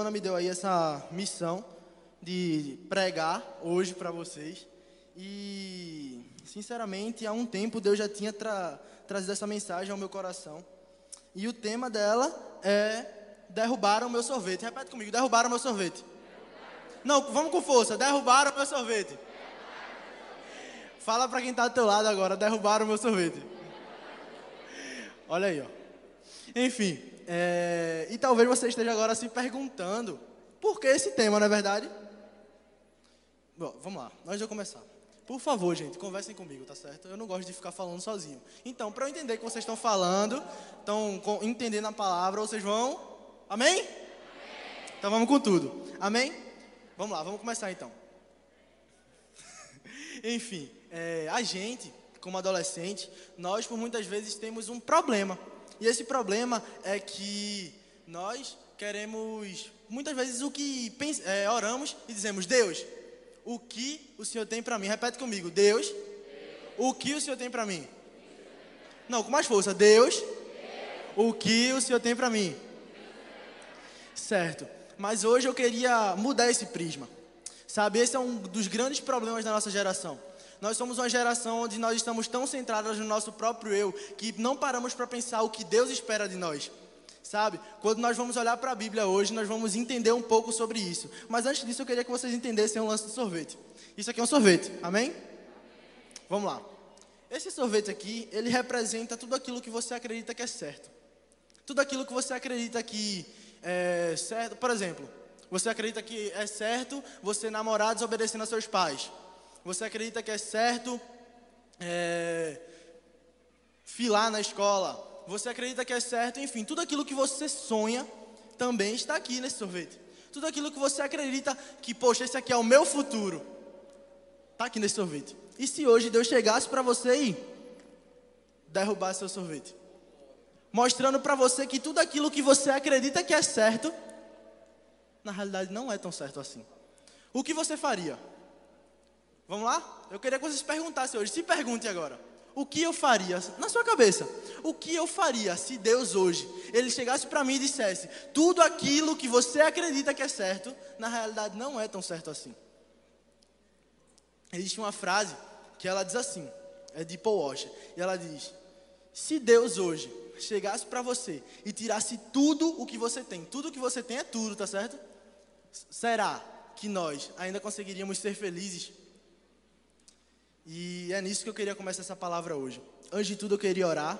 Luana me deu aí essa missão de pregar hoje para vocês. E, sinceramente, há um tempo Deus já tinha tra trazido essa mensagem ao meu coração. E o tema dela é derrubaram o meu sorvete. Repete comigo, derrubaram o meu sorvete. Não, vamos com força, derrubaram o meu sorvete. Fala para quem está do teu lado agora, derrubaram o meu sorvete. Olha aí, ó. Enfim, é, e talvez você esteja agora se perguntando por que esse tema, não é verdade? Bom, vamos lá, nós vamos começar. Por favor, gente, conversem comigo, tá certo? Eu não gosto de ficar falando sozinho. Então, para eu entender que vocês estão falando, estão entendendo a palavra, vocês vão. Amém? Amém? Então vamos com tudo. Amém? Vamos lá, vamos começar então. Enfim, é, a gente, como adolescente, nós por muitas vezes temos um problema. E esse problema é que nós queremos, muitas vezes, o que é, oramos e dizemos: Deus, o que o Senhor tem para mim. Repete comigo: Deus, o que o Senhor tem para mim. Não, com mais força: Deus, Deus, o que o Senhor tem para mim. Certo. Mas hoje eu queria mudar esse prisma. Sabe, esse é um dos grandes problemas da nossa geração. Nós somos uma geração onde nós estamos tão centrados no nosso próprio eu que não paramos para pensar o que Deus espera de nós. Sabe? Quando nós vamos olhar para a Bíblia hoje, nós vamos entender um pouco sobre isso. Mas antes disso, eu queria que vocês entendessem um lance de sorvete. Isso aqui é um sorvete, amém? Vamos lá. Esse sorvete aqui, ele representa tudo aquilo que você acredita que é certo. Tudo aquilo que você acredita que é certo. Por exemplo, você acredita que é certo você namorar desobedecendo a seus pais. Você acredita que é certo é, filar na escola você acredita que é certo, enfim, tudo aquilo que você sonha também está aqui nesse sorvete. Tudo aquilo que você acredita que, poxa, esse aqui é o meu futuro, está aqui nesse sorvete. E se hoje Deus chegasse para você e derrubar seu sorvete? Mostrando para você que tudo aquilo que você acredita que é certo, na realidade não é tão certo assim. O que você faria? Vamos lá? Eu queria que vocês perguntassem hoje. Se pergunte agora. O que eu faria? Na sua cabeça. O que eu faria se Deus hoje, Ele chegasse para mim e dissesse: tudo aquilo que você acredita que é certo, na realidade não é tão certo assim. Existe uma frase que ela diz assim, é de Paul Washer, e ela diz: se Deus hoje chegasse para você e tirasse tudo o que você tem, tudo o que você tem é tudo, tá certo? Será que nós ainda conseguiríamos ser felizes? E é nisso que eu queria começar essa palavra hoje. Antes de tudo, eu queria orar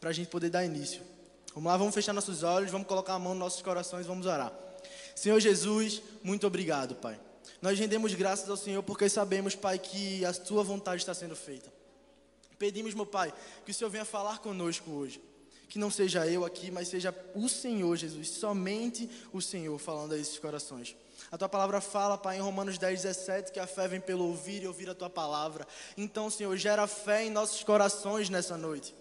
para a gente poder dar início. Vamos lá, vamos fechar nossos olhos, vamos colocar a mão nos nossos corações, vamos orar. Senhor Jesus, muito obrigado, Pai. Nós rendemos graças ao Senhor porque sabemos, Pai, que a Tua vontade está sendo feita. Pedimos, meu Pai, que o Senhor venha falar conosco hoje. Que não seja eu aqui, mas seja o Senhor, Jesus, somente o Senhor falando a esses corações. A tua palavra fala, Pai, em Romanos 10, 17, que a fé vem pelo ouvir e ouvir a tua palavra. Então, Senhor, gera fé em nossos corações nessa noite.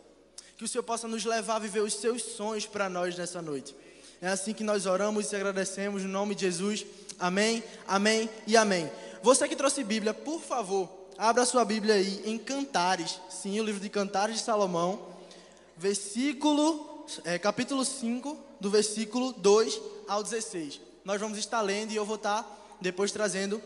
Que o Senhor possa nos levar a viver os seus sonhos para nós nessa noite. É assim que nós oramos e agradecemos, no nome de Jesus. Amém, amém e amém. Você que trouxe Bíblia, por favor, abra sua Bíblia aí em Cantares. Sim, o livro de Cantares de Salomão, versículo, é, capítulo 5, do versículo 2 ao 16 nós vamos estar lendo e eu vou estar depois trazendo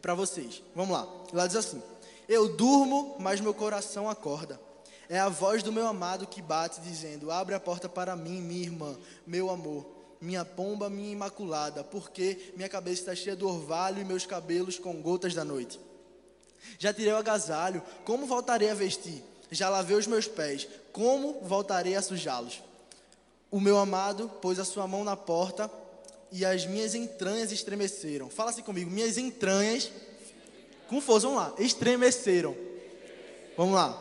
para vocês. Vamos lá. Lá diz assim: Eu durmo, mas meu coração acorda. É a voz do meu amado que bate, dizendo: Abre a porta para mim, minha irmã, meu amor, minha pomba, minha imaculada, porque minha cabeça está cheia do orvalho e meus cabelos com gotas da noite. Já tirei o agasalho, como voltarei a vestir? Já lavei os meus pés, como voltarei a sujá-los? O meu amado pôs a sua mão na porta e as minhas entranhas estremeceram. Fala assim comigo, minhas entranhas, com força, vamos lá, estremeceram. Vamos lá.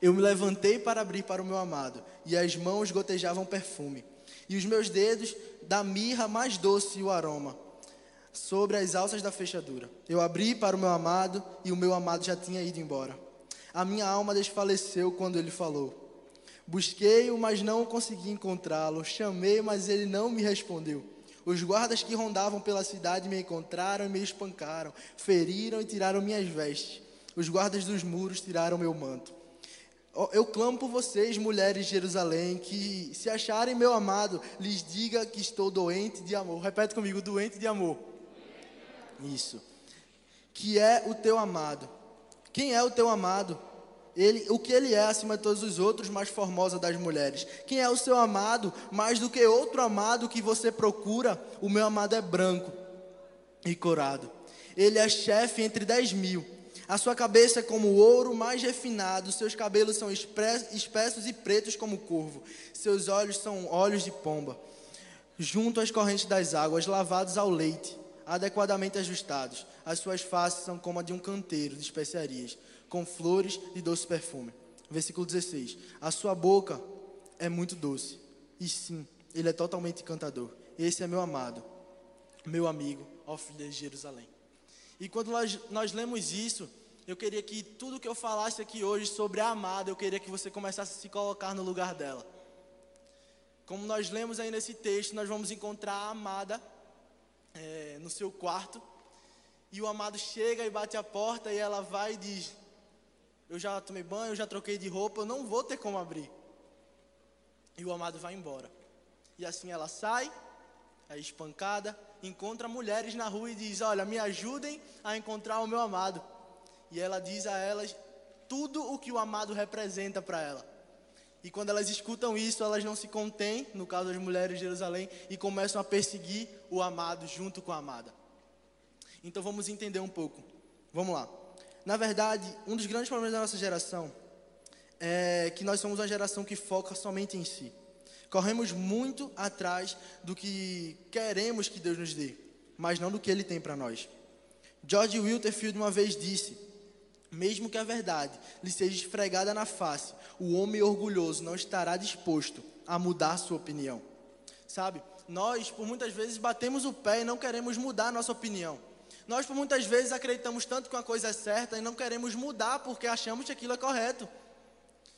Eu me levantei para abrir para o meu amado, e as mãos gotejavam perfume, e os meus dedos da mirra mais doce o aroma, sobre as alças da fechadura. Eu abri para o meu amado, e o meu amado já tinha ido embora. A minha alma desfaleceu quando ele falou. Busquei-o, mas não consegui encontrá-lo. Chamei, mas ele não me respondeu. Os guardas que rondavam pela cidade me encontraram e me espancaram, feriram e tiraram minhas vestes. Os guardas dos muros tiraram meu manto. Eu clamo por vocês, mulheres de Jerusalém, que se acharem meu amado, lhes diga que estou doente de amor. Repete comigo, doente de amor. Isso. Que é o teu amado. Quem é o teu amado? Ele, o que ele é acima de todos os outros, mais formosa das mulheres. Quem é o seu amado? Mais do que outro amado que você procura, o meu amado é branco e corado. Ele é chefe entre dez mil. A sua cabeça é como ouro mais refinado, seus cabelos são espessos e pretos como corvo, seus olhos são olhos de pomba, junto às correntes das águas, lavados ao leite, adequadamente ajustados. As suas faces são como a de um canteiro de especiarias, com flores de doce perfume. Versículo 16: A sua boca é muito doce, e sim, ele é totalmente encantador. Esse é meu amado, meu amigo, ó filha de Jerusalém. E quando nós, nós lemos isso, eu queria que tudo que eu falasse aqui hoje sobre a amada, eu queria que você começasse a se colocar no lugar dela. Como nós lemos aí nesse texto, nós vamos encontrar a amada é, no seu quarto. E o amado chega e bate a porta e ela vai e diz: Eu já tomei banho, eu já troquei de roupa, eu não vou ter como abrir. E o amado vai embora. E assim ela sai, aí espancada, encontra mulheres na rua e diz: Olha, me ajudem a encontrar o meu amado. E ela diz a elas tudo o que o amado representa para ela. E quando elas escutam isso, elas não se contêm, no caso das mulheres de Jerusalém, e começam a perseguir o amado junto com a amada. Então vamos entender um pouco. Vamos lá. Na verdade, um dos grandes problemas da nossa geração é que nós somos uma geração que foca somente em si. Corremos muito atrás do que queremos que Deus nos dê, mas não do que Ele tem para nós. George Wilterfield uma vez disse: Mesmo que a verdade lhe seja esfregada na face, o homem orgulhoso não estará disposto a mudar sua opinião. Sabe, nós por muitas vezes batemos o pé e não queremos mudar a nossa opinião. Nós por muitas vezes acreditamos tanto que uma coisa é certa e não queremos mudar porque achamos que aquilo é correto.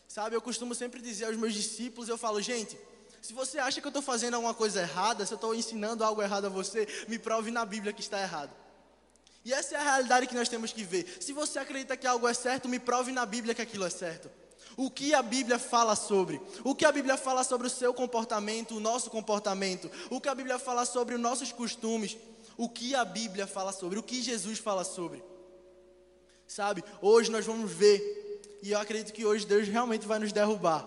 Sabe, eu costumo sempre dizer aos meus discípulos, eu falo, gente, se você acha que eu estou fazendo alguma coisa errada, se eu estou ensinando algo errado a você, me prove na Bíblia que está errado. E essa é a realidade que nós temos que ver. Se você acredita que algo é certo, me prove na Bíblia que aquilo é certo. O que a Bíblia fala sobre? O que a Bíblia fala sobre o seu comportamento, o nosso comportamento? O que a Bíblia fala sobre os nossos costumes? O que a Bíblia fala sobre? O que Jesus fala sobre? Sabe? Hoje nós vamos ver, e eu acredito que hoje Deus realmente vai nos derrubar.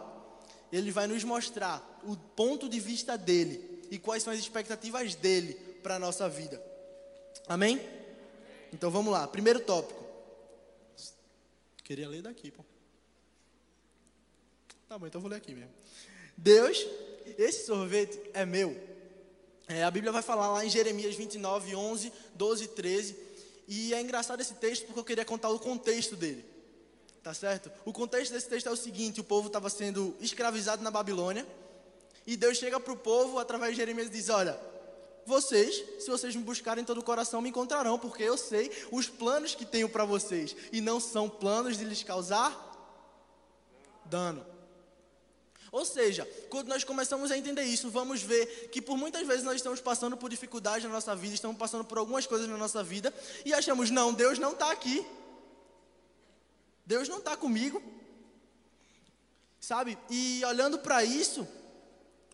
Ele vai nos mostrar o ponto de vista dele e quais são as expectativas dele para a nossa vida. Amém? Então vamos lá, primeiro tópico. Queria ler daqui, pô. Tá bom, então vou ler aqui mesmo. Deus, esse sorvete é meu. É, a Bíblia vai falar lá em Jeremias 29, 11, 12 e 13. E é engraçado esse texto porque eu queria contar o contexto dele. Tá certo? O contexto desse texto é o seguinte: o povo estava sendo escravizado na Babilônia. E Deus chega para o povo através de Jeremias e diz: Olha, vocês, se vocês me buscarem todo o coração, me encontrarão, porque eu sei os planos que tenho para vocês, e não são planos de lhes causar dano. Ou seja, quando nós começamos a entender isso, vamos ver que por muitas vezes nós estamos passando por dificuldades na nossa vida, estamos passando por algumas coisas na nossa vida, e achamos, não, Deus não está aqui. Deus não está comigo. Sabe? E olhando para isso,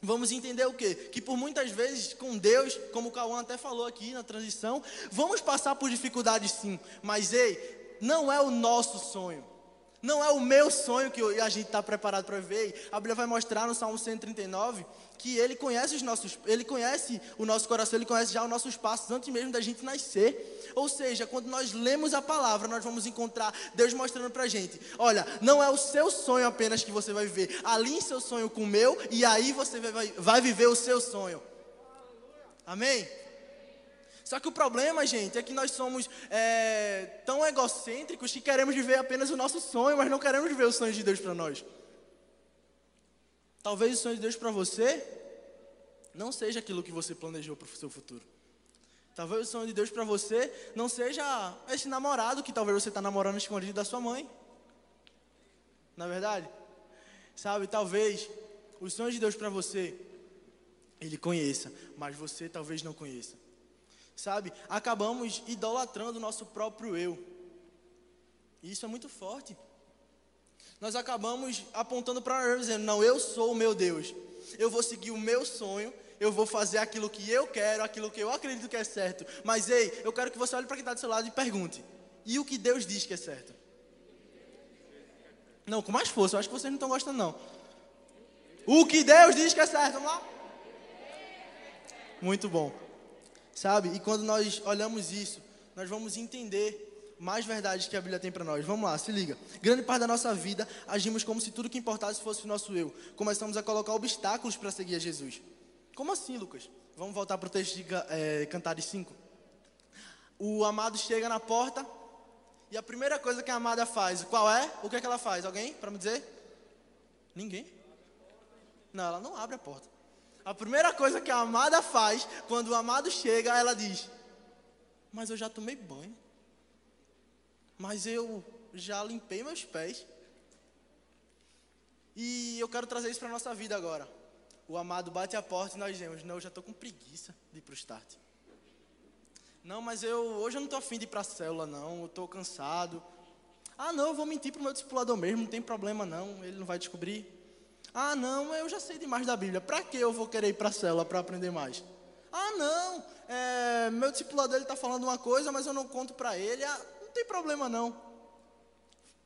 vamos entender o quê? Que por muitas vezes com Deus, como o Cauã até falou aqui na transição, vamos passar por dificuldades sim, mas ei, não é o nosso sonho. Não é o meu sonho que a gente está preparado para ver. A Bíblia vai mostrar no Salmo 139 que ele conhece os nossos, ele conhece o nosso coração, ele conhece já os nossos passos antes mesmo da gente nascer. Ou seja, quando nós lemos a palavra, nós vamos encontrar Deus mostrando para a gente: olha, não é o seu sonho apenas que você vai viver, alinhe seu sonho com o meu e aí você vai, vai viver o seu sonho. Amém? Só que o problema, gente, é que nós somos é, tão egocêntricos que queremos viver apenas o nosso sonho, mas não queremos viver o sonho de Deus para nós. Talvez o sonho de Deus para você não seja aquilo que você planejou para o seu futuro. Talvez o sonho de Deus para você não seja esse namorado que talvez você está namorando escondido da sua mãe. Na é verdade? Sabe, talvez o sonho de Deus para você, ele conheça, mas você talvez não conheça. Sabe, acabamos idolatrando o nosso próprio eu. E isso é muito forte. nós acabamos apontando para nós dizendo: Não, eu sou o meu Deus, eu vou seguir o meu sonho, eu vou fazer aquilo que eu quero, aquilo que eu acredito que é certo. Mas ei, eu quero que você olhe para quem está do seu lado e pergunte: E o que Deus diz que é certo? Não, com mais força, eu acho que vocês não estão gostando, não. O que Deus diz que é certo, vamos lá? Muito bom. Sabe? E quando nós olhamos isso, nós vamos entender mais verdades que a Bíblia tem para nós. Vamos lá, se liga. Grande parte da nossa vida agimos como se tudo que importasse fosse o nosso eu. Começamos a colocar obstáculos para seguir a Jesus. Como assim, Lucas? Vamos voltar para o texto de é, Cantares 5. O amado chega na porta e a primeira coisa que a amada faz, qual é? O que, é que ela faz? Alguém para me dizer? Ninguém? Não, ela não abre a porta. A primeira coisa que a amada faz quando o amado chega, ela diz: Mas eu já tomei banho mas eu já limpei meus pés. E eu quero trazer isso para a nossa vida agora. O amado bate a porta e nós dizemos: Não, eu já estou com preguiça de ir para o start. Não, mas eu hoje eu não estou afim de ir para a célula, não. Eu estou cansado. Ah, não, eu vou mentir para o meu discipulador mesmo, não tem problema não, ele não vai descobrir. Ah, não, eu já sei demais da Bíblia. Para que eu vou querer ir para a célula para aprender mais? Ah, não, é, meu discipulador está falando uma coisa, mas eu não conto para ele. Ah, não tem problema não.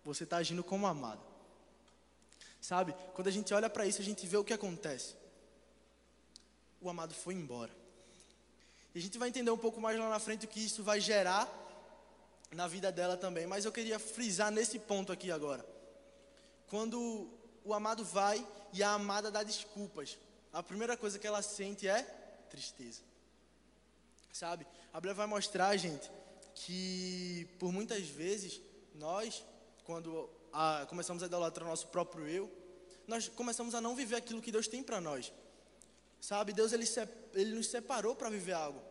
Você está agindo como amado. Sabe? Quando a gente olha para isso, a gente vê o que acontece. O amado foi embora. E a gente vai entender um pouco mais lá na frente o que isso vai gerar na vida dela também. Mas eu queria frisar nesse ponto aqui agora. Quando o amado vai e a amada dá desculpas, a primeira coisa que ela sente é tristeza. Sabe? A Bíblia vai mostrar, gente, que por muitas vezes nós, quando a, começamos a idolatrar o nosso próprio eu, nós começamos a não viver aquilo que Deus tem para nós. Sabe, Deus ele, ele nos separou para viver algo.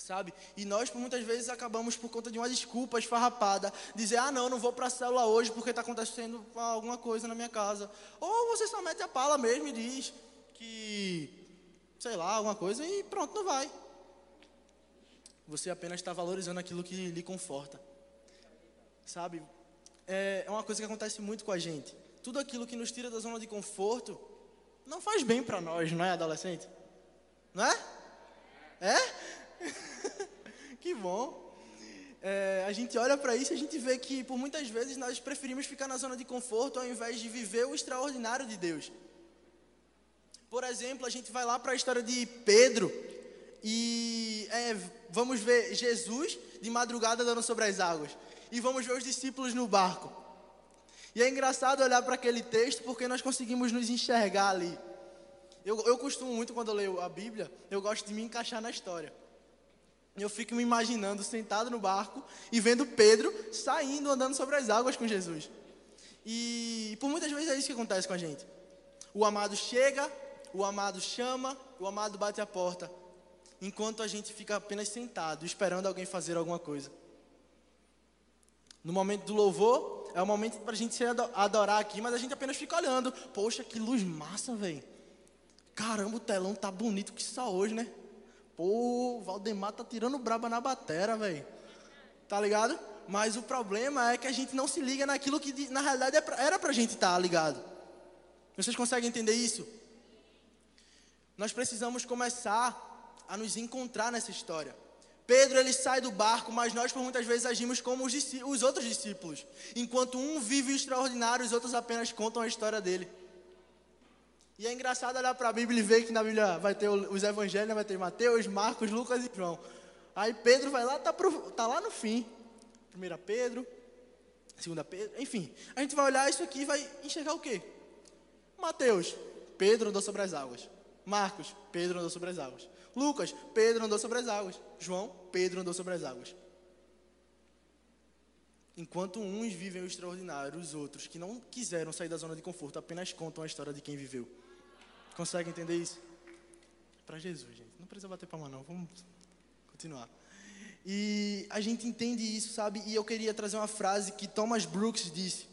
Sabe? E nós, muitas vezes, acabamos por conta de uma desculpa esfarrapada, dizer: ah, não, não vou para a célula hoje porque está acontecendo alguma coisa na minha casa. Ou você só mete a pala mesmo e diz que, sei lá, alguma coisa e pronto, não vai. Você apenas está valorizando aquilo que lhe conforta. Sabe? É, é uma coisa que acontece muito com a gente. Tudo aquilo que nos tira da zona de conforto não faz bem para nós, não é, adolescente? Não é? É? que bom. É, a gente olha para isso e a gente vê que por muitas vezes nós preferimos ficar na zona de conforto ao invés de viver o extraordinário de Deus. Por exemplo, a gente vai lá para a história de Pedro e é, vamos ver Jesus de madrugada andando sobre as águas. E vamos ver os discípulos no barco. E é engraçado olhar para aquele texto porque nós conseguimos nos enxergar ali. Eu, eu costumo muito, quando eu leio a Bíblia, eu gosto de me encaixar na história. Eu fico me imaginando sentado no barco e vendo Pedro saindo, andando sobre as águas com Jesus. E por muitas vezes é isso que acontece com a gente. O amado chega, o amado chama, o amado bate a porta enquanto a gente fica apenas sentado, esperando alguém fazer alguma coisa. No momento do louvor, é o momento para a gente se adorar aqui, mas a gente apenas fica olhando. Poxa, que luz massa, velho. Caramba, o telão tá bonito que só hoje, né? Pô, o Valdemar tá tirando braba na batera, velho. Tá ligado? Mas o problema é que a gente não se liga naquilo que na realidade é era para a gente estar tá ligado. Vocês conseguem entender isso? Nós precisamos começar a nos encontrar nessa história. Pedro ele sai do barco, mas nós por muitas vezes agimos como os, os outros discípulos. Enquanto um vive o extraordinário, os outros apenas contam a história dele. E é engraçado olhar para a Bíblia e ver que na Bíblia vai ter os evangelhos, né? vai ter Mateus, Marcos, Lucas e João. Aí Pedro vai lá, tá, pro, tá lá no fim. Primeira Pedro, segunda Pedro, enfim. A gente vai olhar isso aqui e vai enxergar o quê? Mateus, Pedro andou sobre as águas. Marcos, Pedro andou sobre as águas. Lucas, Pedro andou sobre as águas. João, Pedro andou sobre as águas. Enquanto uns vivem o extraordinário, os outros que não quiseram sair da zona de conforto apenas contam a história de quem viveu. Consegue entender isso? Para Jesus, gente. Não precisa bater palma, não. Vamos continuar. E a gente entende isso, sabe? E eu queria trazer uma frase que Thomas Brooks disse.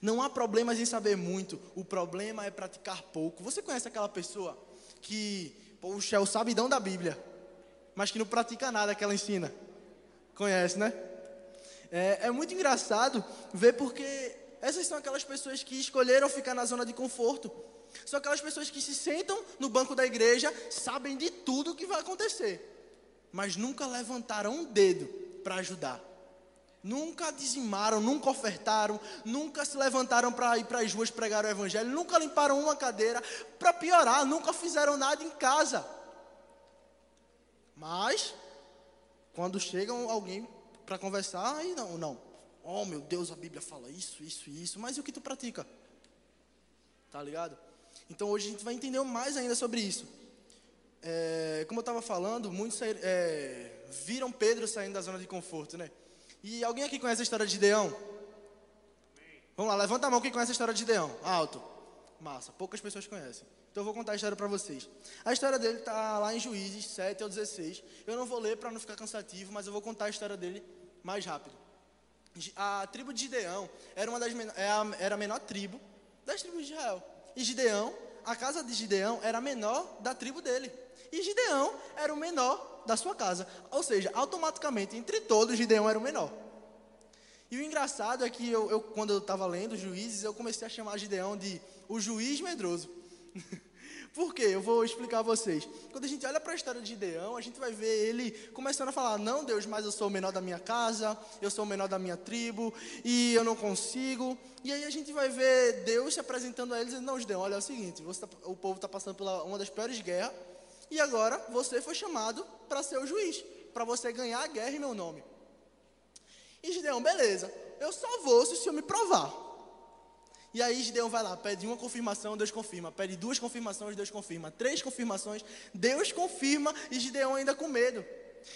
Não há problemas em saber muito, o problema é praticar pouco. Você conhece aquela pessoa que Poxa, é o sabidão da Bíblia, mas que não pratica nada que ela ensina. Conhece, né? É, é muito engraçado ver porque Essas são aquelas pessoas que escolheram ficar na zona de conforto. São aquelas pessoas que se sentam no banco da igreja, sabem de tudo o que vai acontecer, mas nunca levantaram um dedo para ajudar. Nunca dizimaram, nunca ofertaram, nunca se levantaram para ir para as ruas pregar o evangelho, nunca limparam uma cadeira, para piorar, nunca fizeram nada em casa. Mas, quando chegam alguém para conversar, aí não, não. Oh meu Deus, a Bíblia fala isso, isso isso, mas e o que tu pratica? Tá ligado? Então hoje a gente vai entender mais ainda sobre isso. É, como eu estava falando, muitos é, viram Pedro saindo da zona de conforto, né? E alguém aqui conhece a história de Gideão? Vamos lá, levanta a mão quem conhece a história de Gideão. Alto. Massa, poucas pessoas conhecem. Então eu vou contar a história para vocês. A história dele está lá em Juízes 7 ao 16. Eu não vou ler para não ficar cansativo, mas eu vou contar a história dele mais rápido. A tribo de Gideão era, uma das, é era a menor tribo das tribos de Israel. E Gideão, a casa de Gideão era a menor da tribo dele. E Gideão era o menor da sua casa. Ou seja, automaticamente, entre todos, Gideão era o menor. E o engraçado é que eu, eu quando eu estava lendo Juízes, eu comecei a chamar Gideão de o juiz medroso. Por quê? Eu vou explicar a vocês. Quando a gente olha para a história de Gideão, a gente vai ver ele começando a falar: Não, Deus, mas eu sou o menor da minha casa, eu sou o menor da minha tribo, e eu não consigo. E aí a gente vai ver Deus se apresentando a ele, dizendo: Não, Gideão, olha é o seguinte: tá, o povo está passando por uma das piores guerras, e agora você foi chamado para ser o juiz, para você ganhar a guerra em meu nome. E Gideão, beleza, eu só vou se o senhor me provar. E aí Gideão vai lá, pede uma confirmação, Deus confirma. Pede duas confirmações, Deus confirma. Três confirmações, Deus confirma e Gideão ainda com medo.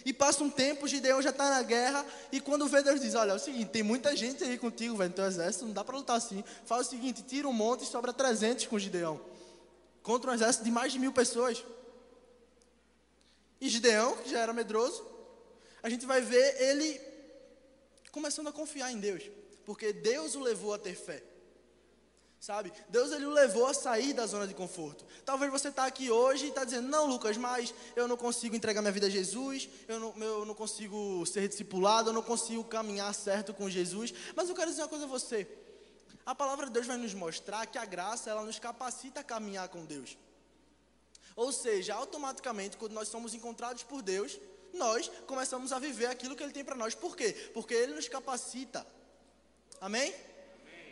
E passa um tempo, Gideão já está na guerra. E quando vê, Deus diz: Olha, é o seguinte, tem muita gente aí contigo, velho, no teu exército, não dá para lutar assim. Faz o seguinte: tira um monte e sobra 300 com Gideão. Contra um exército de mais de mil pessoas. E Gideão, que já era medroso, a gente vai ver ele começando a confiar em Deus. Porque Deus o levou a ter fé. Sabe? Deus ele o levou a sair da zona de conforto. Talvez você está aqui hoje e está dizendo: Não, Lucas, mas eu não consigo entregar minha vida a Jesus, eu não, eu não consigo ser discipulado, eu não consigo caminhar certo com Jesus. Mas eu quero dizer uma coisa a você: a palavra de Deus vai nos mostrar que a graça ela nos capacita a caminhar com Deus. Ou seja, automaticamente, quando nós somos encontrados por Deus, nós começamos a viver aquilo que Ele tem para nós. Por quê? Porque Ele nos capacita. Amém?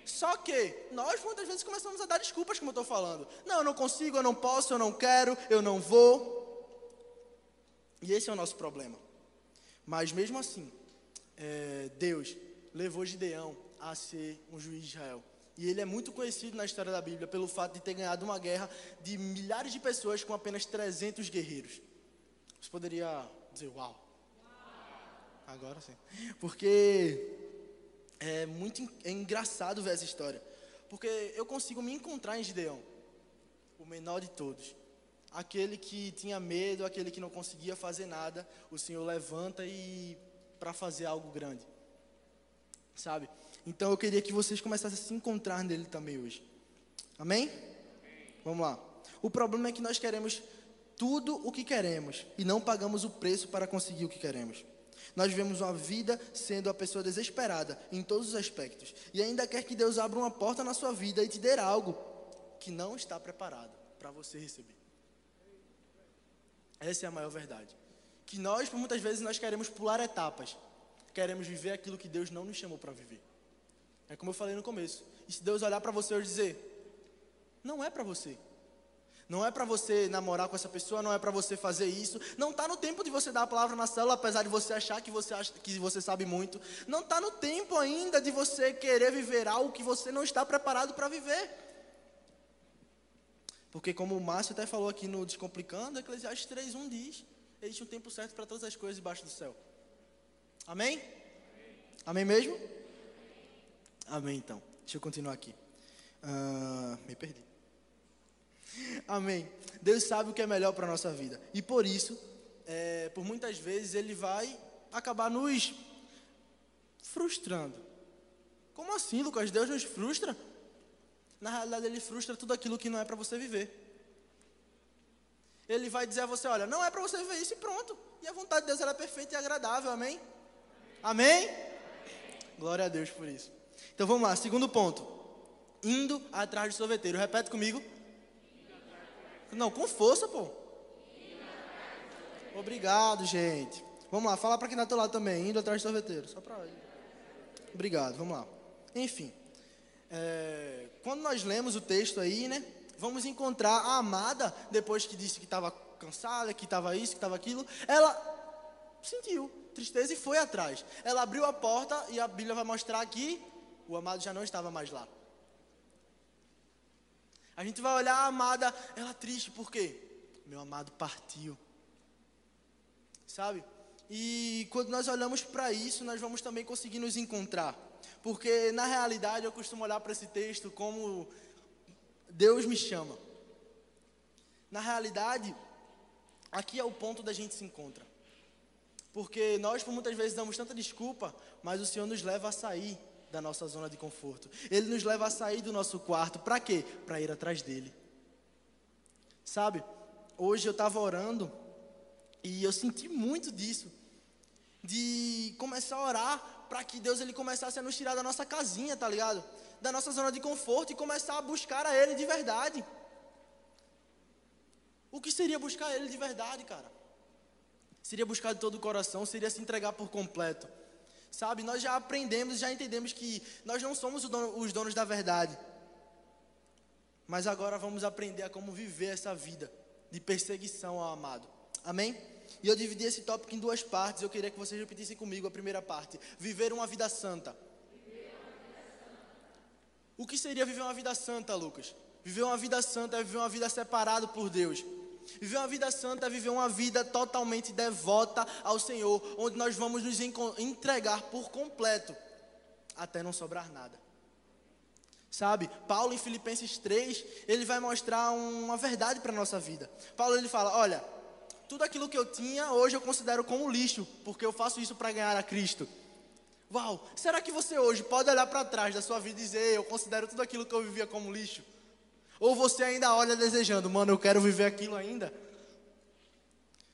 Só que nós muitas vezes começamos a dar desculpas, como eu estou falando. Não, eu não consigo, eu não posso, eu não quero, eu não vou. E esse é o nosso problema. Mas mesmo assim, é, Deus levou Gideão a ser um juiz de Israel. E ele é muito conhecido na história da Bíblia pelo fato de ter ganhado uma guerra de milhares de pessoas com apenas 300 guerreiros. Você poderia dizer, uau. Agora sim. Porque é muito é engraçado ver essa história. Porque eu consigo me encontrar em Gideão, o menor de todos. Aquele que tinha medo, aquele que não conseguia fazer nada, o Senhor levanta e para fazer algo grande. Sabe? Então eu queria que vocês começassem a se encontrar nele também hoje. Amém? Vamos lá. O problema é que nós queremos tudo o que queremos e não pagamos o preço para conseguir o que queremos. Nós vivemos uma vida sendo a pessoa desesperada em todos os aspectos. E ainda quer que Deus abra uma porta na sua vida e te dê algo que não está preparado para você receber. Essa é a maior verdade. Que nós, por muitas vezes, nós queremos pular etapas. Queremos viver aquilo que Deus não nos chamou para viver. É como eu falei no começo. E se Deus olhar para você e dizer: Não é para você. Não é para você namorar com essa pessoa, não é para você fazer isso. Não está no tempo de você dar a palavra na célula, apesar de você achar que você, acha, que você sabe muito. Não está no tempo ainda de você querer viver algo que você não está preparado para viver. Porque como o Márcio até falou aqui no Descomplicando, Eclesiastes 3.1 diz, existe um tempo certo para todas as coisas debaixo do céu. Amém? Amém mesmo? Amém então. Deixa eu continuar aqui. Uh, me perdi. Amém. Deus sabe o que é melhor para a nossa vida. E por isso, é, por muitas vezes, Ele vai acabar nos frustrando. Como assim, Lucas? Deus nos frustra? Na realidade, Ele frustra tudo aquilo que não é para você viver. Ele vai dizer a você: olha, não é para você viver isso e pronto. E a vontade de Deus é perfeita e agradável. Amém? Amém? Glória a Deus por isso. Então vamos lá, segundo ponto. Indo atrás do sorveteiro. Repete comigo. Não, com força, pô. Obrigado, gente. Vamos lá, fala para quem está do lado também. Indo atrás do sorveteiro. Só para. Obrigado, vamos lá. Enfim. É, quando nós lemos o texto aí, né? Vamos encontrar a amada, depois que disse que estava cansada, que estava isso, que estava aquilo. Ela sentiu tristeza e foi atrás. Ela abriu a porta e a Bíblia vai mostrar que o amado já não estava mais lá. A gente vai olhar a amada, ela triste, por quê? Meu amado partiu. Sabe? E quando nós olhamos para isso, nós vamos também conseguir nos encontrar. Porque na realidade eu costumo olhar para esse texto como Deus me chama. Na realidade, aqui é o ponto da gente se encontra. Porque nós por muitas vezes damos tanta desculpa, mas o Senhor nos leva a sair da nossa zona de conforto. Ele nos leva a sair do nosso quarto. Para quê? Para ir atrás dele. Sabe? Hoje eu estava orando e eu senti muito disso. De começar a orar para que Deus ele começasse a nos tirar da nossa casinha, tá ligado? Da nossa zona de conforto e começar a buscar a Ele de verdade. O que seria buscar Ele de verdade, cara? Seria buscar de todo o coração, seria se entregar por completo. Sabe, nós já aprendemos, já entendemos que nós não somos os donos da verdade. Mas agora vamos aprender a como viver essa vida de perseguição ao amado. Amém? E eu dividi esse tópico em duas partes. Eu queria que vocês repetissem comigo a primeira parte: viver uma vida santa. O que seria viver uma vida santa, Lucas? Viver uma vida santa é viver uma vida separada por Deus. Viver uma vida santa é viver uma vida totalmente devota ao Senhor, onde nós vamos nos entregar por completo, até não sobrar nada. Sabe, Paulo em Filipenses 3, ele vai mostrar uma verdade para a nossa vida. Paulo ele fala: Olha, tudo aquilo que eu tinha, hoje eu considero como lixo, porque eu faço isso para ganhar a Cristo. Uau, será que você hoje pode olhar para trás da sua vida e dizer: Eu considero tudo aquilo que eu vivia como lixo? Ou você ainda olha desejando, mano, eu quero viver aquilo ainda?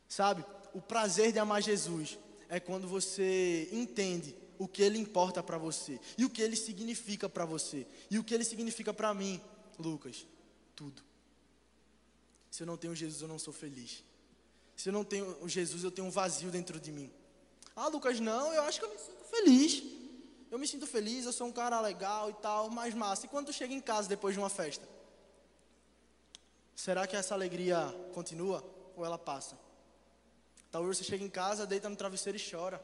Sabe, o prazer de amar Jesus é quando você entende o que ele importa para você e o que ele significa para você e o que ele significa para mim, Lucas, tudo. Se eu não tenho Jesus, eu não sou feliz. Se eu não tenho Jesus, eu tenho um vazio dentro de mim. Ah, Lucas, não, eu acho que eu me sinto feliz. Eu me sinto feliz, eu sou um cara legal e tal, mas massa. E quando tu chega em casa depois de uma festa? Será que essa alegria continua ou ela passa? Talvez você chegue em casa, deita no travesseiro e chora,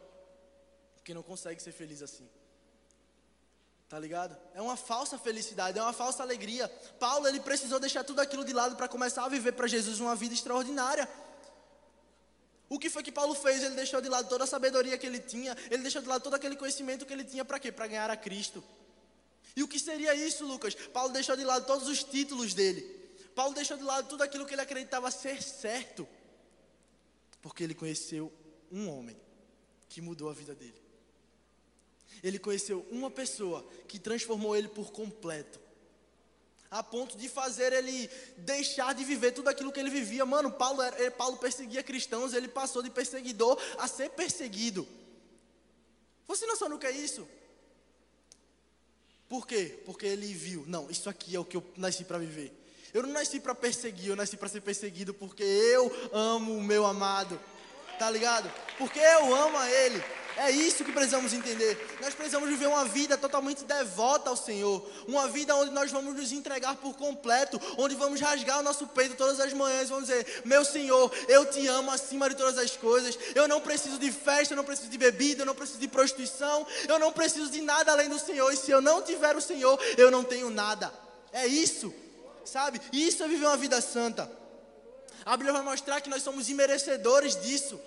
porque não consegue ser feliz assim. Tá ligado? É uma falsa felicidade, é uma falsa alegria. Paulo, ele precisou deixar tudo aquilo de lado para começar a viver para Jesus uma vida extraordinária. O que foi que Paulo fez? Ele deixou de lado toda a sabedoria que ele tinha, ele deixou de lado todo aquele conhecimento que ele tinha para quê? Para ganhar a Cristo. E o que seria isso, Lucas? Paulo deixou de lado todos os títulos dele. Paulo deixou de lado tudo aquilo que ele acreditava ser certo. Porque ele conheceu um homem que mudou a vida dele. Ele conheceu uma pessoa que transformou ele por completo a ponto de fazer ele deixar de viver tudo aquilo que ele vivia. Mano, Paulo, era, Paulo perseguia cristãos, ele passou de perseguidor a ser perseguido. Você não sabe o que é isso? Por quê? Porque ele viu, não, isso aqui é o que eu nasci para viver. Eu não nasci para perseguir, eu nasci para ser perseguido porque eu amo o meu amado. Tá ligado? Porque eu amo a ele. É isso que precisamos entender. Nós precisamos viver uma vida totalmente devota ao Senhor. Uma vida onde nós vamos nos entregar por completo. Onde vamos rasgar o nosso peito todas as manhãs. Vamos dizer: Meu Senhor, eu te amo acima de todas as coisas. Eu não preciso de festa, eu não preciso de bebida, eu não preciso de prostituição. Eu não preciso de nada além do Senhor. E se eu não tiver o Senhor, eu não tenho nada. É isso. Sabe? Isso é viver uma vida santa. A Bíblia vai mostrar que nós somos imerecedores disso.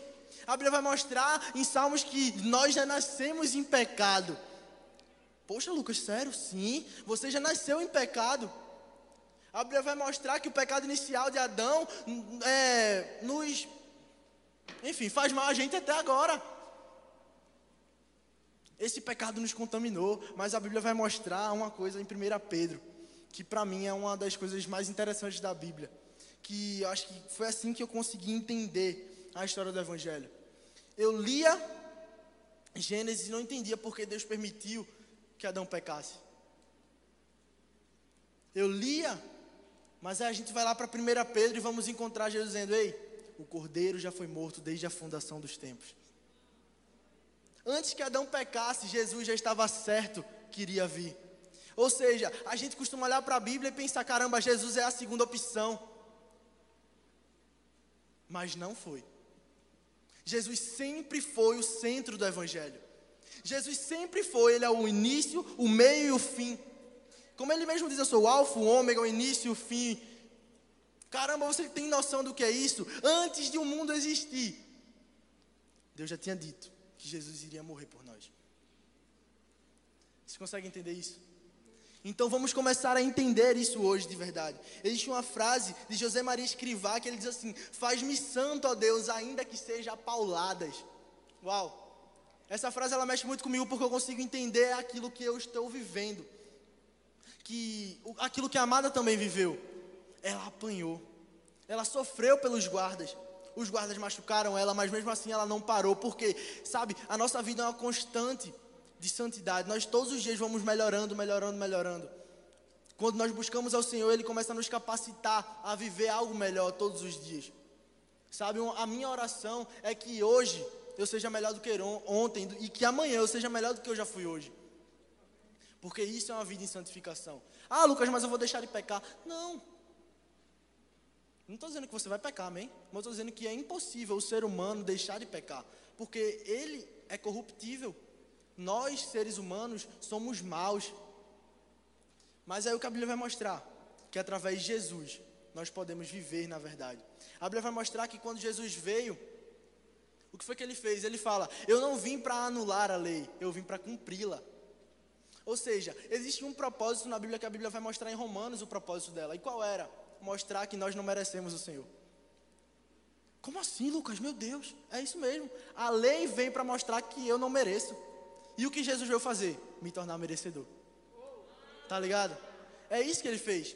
A Bíblia vai mostrar em Salmos que nós já nascemos em pecado. Poxa, Lucas, sério? Sim, você já nasceu em pecado. A Bíblia vai mostrar que o pecado inicial de Adão é, nos. Enfim, faz mal a gente até agora. Esse pecado nos contaminou, mas a Bíblia vai mostrar uma coisa em 1 Pedro, que para mim é uma das coisas mais interessantes da Bíblia. Que acho que foi assim que eu consegui entender a história do Evangelho eu lia Gênesis e não entendia porque Deus permitiu que Adão pecasse. Eu lia, mas aí a gente vai lá para 1 Pedro e vamos encontrar Jesus dizendo: Ei, o cordeiro já foi morto desde a fundação dos tempos. Antes que Adão pecasse, Jesus já estava certo que iria vir. Ou seja, a gente costuma olhar para a Bíblia e pensar: caramba, Jesus é a segunda opção. Mas não foi. Jesus sempre foi o centro do Evangelho. Jesus sempre foi, Ele é o início, o meio e o fim. Como Ele mesmo diz, eu sou o alfa, o ômega, o início e o fim. Caramba, você tem noção do que é isso? Antes de o um mundo existir, Deus já tinha dito que Jesus iria morrer por nós. Você consegue entender isso? Então vamos começar a entender isso hoje de verdade. Existe uma frase de José Maria Escrivá que ele diz assim: Faz-me santo, ó Deus, ainda que seja pauladas. Uau! Essa frase ela mexe muito comigo porque eu consigo entender aquilo que eu estou vivendo. Que aquilo que a amada também viveu. Ela apanhou. Ela sofreu pelos guardas. Os guardas machucaram ela, mas mesmo assim ela não parou, porque, sabe, a nossa vida é uma constante de santidade. Nós todos os dias vamos melhorando, melhorando, melhorando. Quando nós buscamos ao Senhor, Ele começa a nos capacitar a viver algo melhor todos os dias. Sabe, a minha oração é que hoje eu seja melhor do que ontem e que amanhã eu seja melhor do que eu já fui hoje. Porque isso é uma vida em santificação. Ah, Lucas, mas eu vou deixar de pecar. Não. Não estou dizendo que você vai pecar, amém? Mas estou dizendo que é impossível o ser humano deixar de pecar. Porque ele é corruptível. Nós, seres humanos, somos maus. Mas aí o que a Bíblia vai mostrar? Que através de Jesus nós podemos viver na verdade. A Bíblia vai mostrar que quando Jesus veio, o que foi que ele fez? Ele fala: Eu não vim para anular a lei, eu vim para cumpri-la. Ou seja, existe um propósito na Bíblia que a Bíblia vai mostrar em Romanos o propósito dela. E qual era? Mostrar que nós não merecemos o Senhor. Como assim, Lucas? Meu Deus, é isso mesmo. A lei vem para mostrar que eu não mereço. E o que Jesus veio fazer? Me tornar merecedor. Tá ligado? É isso que ele fez.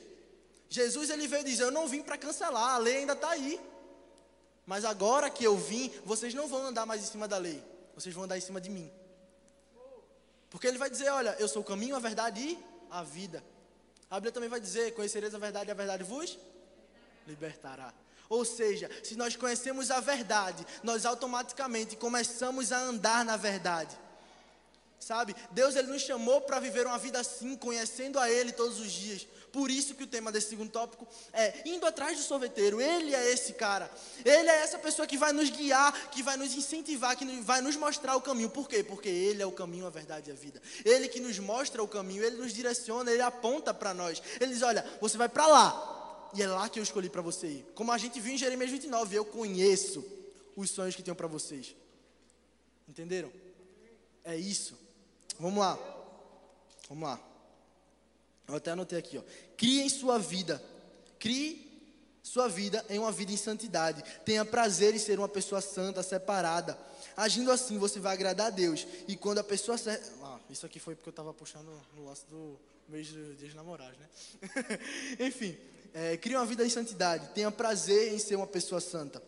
Jesus ele veio dizer: Eu não vim para cancelar, a lei ainda está aí. Mas agora que eu vim, vocês não vão andar mais em cima da lei, vocês vão andar em cima de mim. Porque ele vai dizer: Olha, eu sou o caminho, a verdade e a vida. A Bíblia também vai dizer: Conhecereis a verdade e a verdade vos libertará. Ou seja, se nós conhecemos a verdade, nós automaticamente começamos a andar na verdade. Sabe? Deus ele nos chamou para viver uma vida assim, conhecendo a Ele todos os dias. Por isso que o tema desse segundo tópico é indo atrás do sorveteiro. Ele é esse cara. Ele é essa pessoa que vai nos guiar, que vai nos incentivar, que vai nos mostrar o caminho. Por quê? Porque Ele é o caminho, a verdade e a vida. Ele que nos mostra o caminho, Ele nos direciona, Ele aponta para nós. Ele diz: Olha, você vai para lá. E é lá que eu escolhi para você ir. Como a gente viu em Jeremias 29, eu conheço os sonhos que tenho para vocês. Entenderam? É isso. Vamos lá. Vamos lá. Eu até anotei aqui, ó. Crie em sua vida. Crie sua vida em uma vida em santidade. Tenha prazer em ser uma pessoa santa, separada. Agindo assim, você vai agradar a Deus. E quando a pessoa. Ah, isso aqui foi porque eu estava puxando no lance do mês dias namorados, né? Enfim, é, crie uma vida em santidade. Tenha prazer em ser uma pessoa santa.